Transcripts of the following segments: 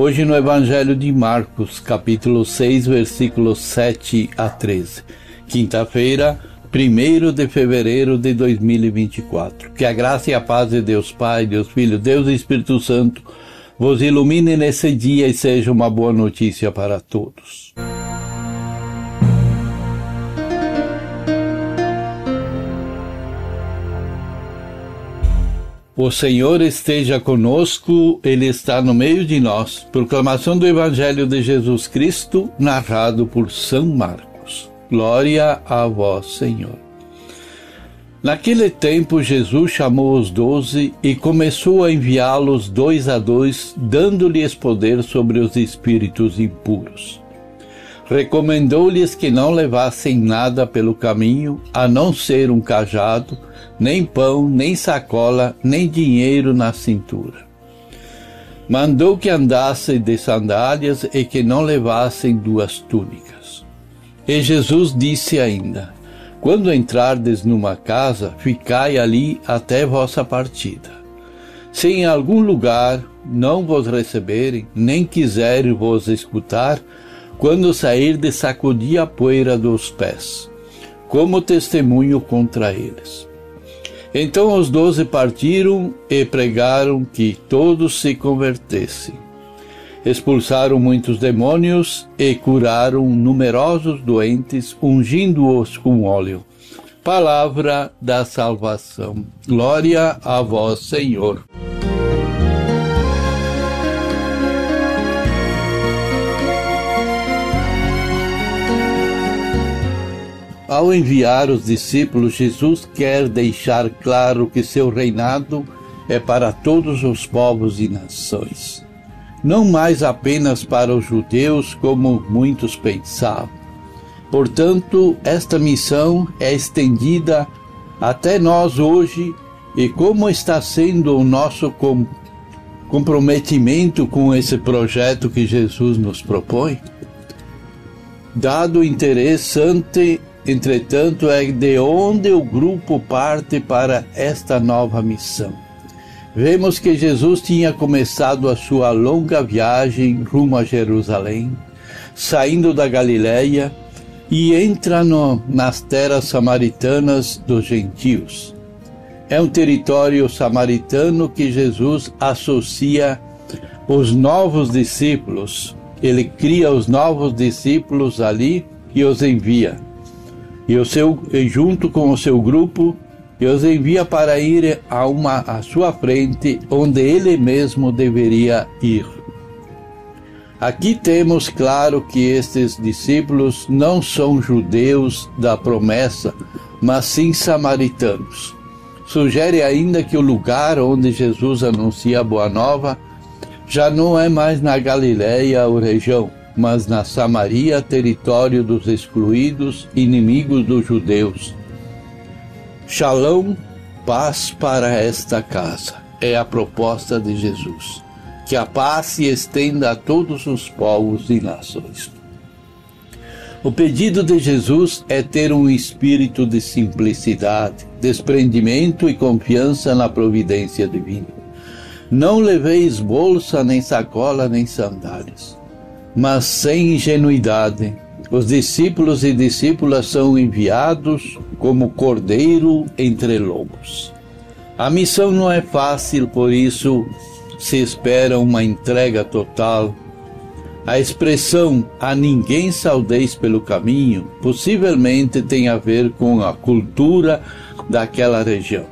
Hoje no Evangelho de Marcos, capítulo 6, versículos 7 a 13. Quinta-feira, 1 de fevereiro de 2024. Que a graça e a paz de Deus Pai, Deus Filho, Deus e Espírito Santo vos ilumine nesse dia e seja uma boa notícia para todos. O Senhor esteja conosco, Ele está no meio de nós. Proclamação do Evangelho de Jesus Cristo, narrado por São Marcos. Glória a vós, Senhor. Naquele tempo, Jesus chamou os doze e começou a enviá-los dois a dois, dando-lhes poder sobre os espíritos impuros. Recomendou-lhes que não levassem nada pelo caminho, a não ser um cajado nem pão, nem sacola, nem dinheiro na cintura. Mandou que andassem de sandálias e que não levassem duas túnicas. E Jesus disse ainda: Quando entrardes numa casa, ficai ali até vossa partida. Se em algum lugar não vos receberem, nem quiserem vos escutar, quando sairdes, sacudi a poeira dos pés, como testemunho contra eles. Então os doze partiram e pregaram que todos se convertessem. Expulsaram muitos demônios e curaram numerosos doentes, ungindo-os com óleo. Palavra da salvação. Glória a vós, Senhor. Ao enviar os discípulos, Jesus quer deixar claro que seu reinado é para todos os povos e nações, não mais apenas para os judeus, como muitos pensavam. Portanto, esta missão é estendida até nós hoje e como está sendo o nosso com comprometimento com esse projeto que Jesus nos propõe? Dado o interessante Entretanto, é de onde o grupo parte para esta nova missão. Vemos que Jesus tinha começado a sua longa viagem rumo a Jerusalém, saindo da Galiléia e entra no, nas terras samaritanas dos gentios. É um território samaritano que Jesus associa os novos discípulos. Ele cria os novos discípulos ali e os envia e, o seu, e junto com o seu grupo, e os envia para ir a uma à sua frente, onde ele mesmo deveria ir. Aqui temos claro que estes discípulos não são judeus da promessa, mas sim samaritanos. Sugere ainda que o lugar onde Jesus anuncia a boa nova já não é mais na Galiléia ou região, mas na Samaria, território dos excluídos, inimigos dos judeus. Shalom, paz para esta casa. É a proposta de Jesus. Que a paz se estenda a todos os povos e nações. O pedido de Jesus é ter um espírito de simplicidade, desprendimento e confiança na providência divina. Não leveis bolsa, nem sacola, nem sandálias mas sem ingenuidade. Os discípulos e discípulas são enviados como cordeiro entre lobos. A missão não é fácil, por isso se espera uma entrega total. A expressão a ninguém saudeis pelo caminho possivelmente tem a ver com a cultura daquela região.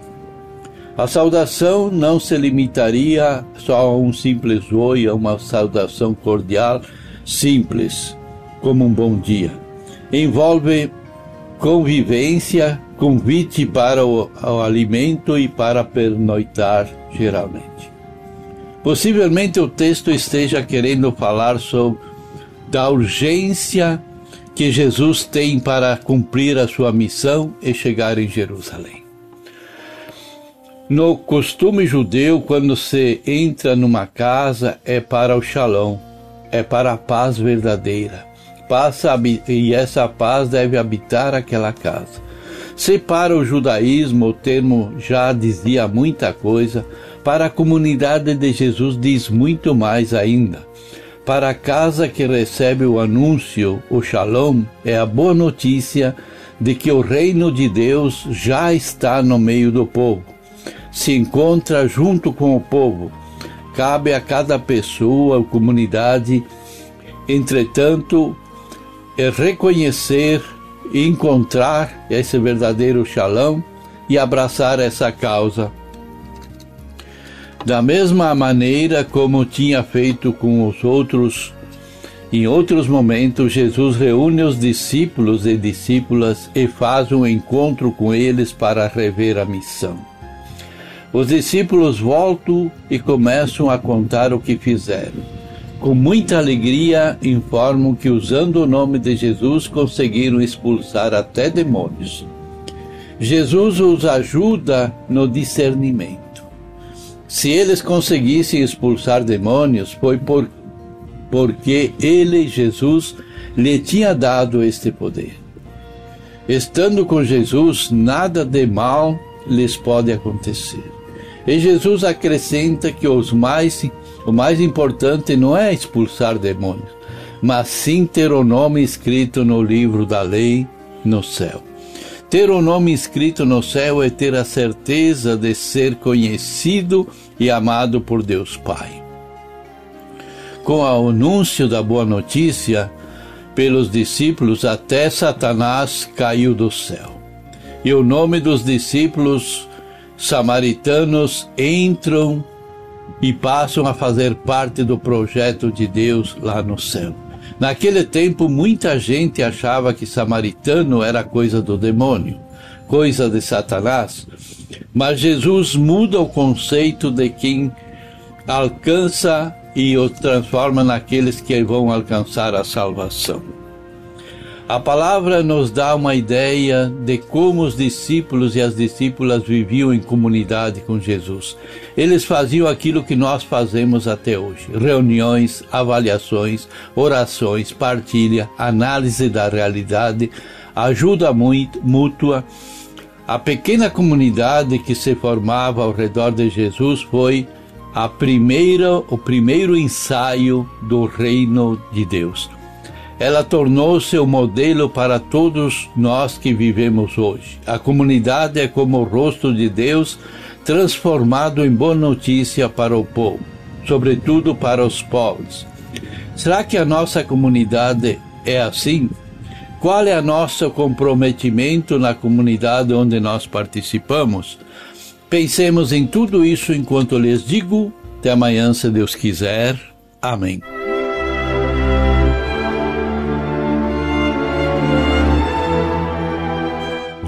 A saudação não se limitaria só a um simples oi, a uma saudação cordial, simples, como um bom dia. Envolve convivência, convite para o, o alimento e para pernoitar, geralmente. Possivelmente o texto esteja querendo falar sobre da urgência que Jesus tem para cumprir a sua missão e chegar em Jerusalém. No costume judeu, quando se entra numa casa, é para o shalom, é para a paz verdadeira. Passa e essa paz deve habitar aquela casa. Se para o judaísmo o termo já dizia muita coisa, para a comunidade de Jesus diz muito mais ainda. Para a casa que recebe o anúncio, o shalom, é a boa notícia de que o reino de Deus já está no meio do povo se encontra junto com o povo. Cabe a cada pessoa comunidade, entretanto, é reconhecer encontrar esse verdadeiro shalom e abraçar essa causa. Da mesma maneira como tinha feito com os outros, em outros momentos, Jesus reúne os discípulos e discípulas e faz um encontro com eles para rever a missão. Os discípulos voltam e começam a contar o que fizeram. Com muita alegria, informam que, usando o nome de Jesus, conseguiram expulsar até demônios. Jesus os ajuda no discernimento. Se eles conseguissem expulsar demônios, foi por, porque ele, Jesus, lhe tinha dado este poder. Estando com Jesus, nada de mal lhes pode acontecer. E Jesus acrescenta que os mais, o mais importante não é expulsar demônios, mas sim ter o nome escrito no livro da lei no céu. Ter o nome escrito no céu é ter a certeza de ser conhecido e amado por Deus Pai. Com o anúncio da boa notícia pelos discípulos, até Satanás caiu do céu. E o nome dos discípulos samaritanos entram e passam a fazer parte do projeto de Deus lá no céu. Naquele tempo, muita gente achava que samaritano era coisa do demônio, coisa de Satanás, mas Jesus muda o conceito de quem alcança e o transforma naqueles que vão alcançar a salvação. A palavra nos dá uma ideia de como os discípulos e as discípulas viviam em comunidade com Jesus. Eles faziam aquilo que nós fazemos até hoje: reuniões, avaliações, orações, partilha, análise da realidade, ajuda mútua. A pequena comunidade que se formava ao redor de Jesus foi a primeira, o primeiro ensaio do reino de Deus ela tornou-se o modelo para todos nós que vivemos hoje. A comunidade é como o rosto de Deus transformado em boa notícia para o povo, sobretudo para os pobres. Será que a nossa comunidade é assim? Qual é o nosso comprometimento na comunidade onde nós participamos? Pensemos em tudo isso enquanto lhes digo. Até amanhã, se Deus quiser. Amém.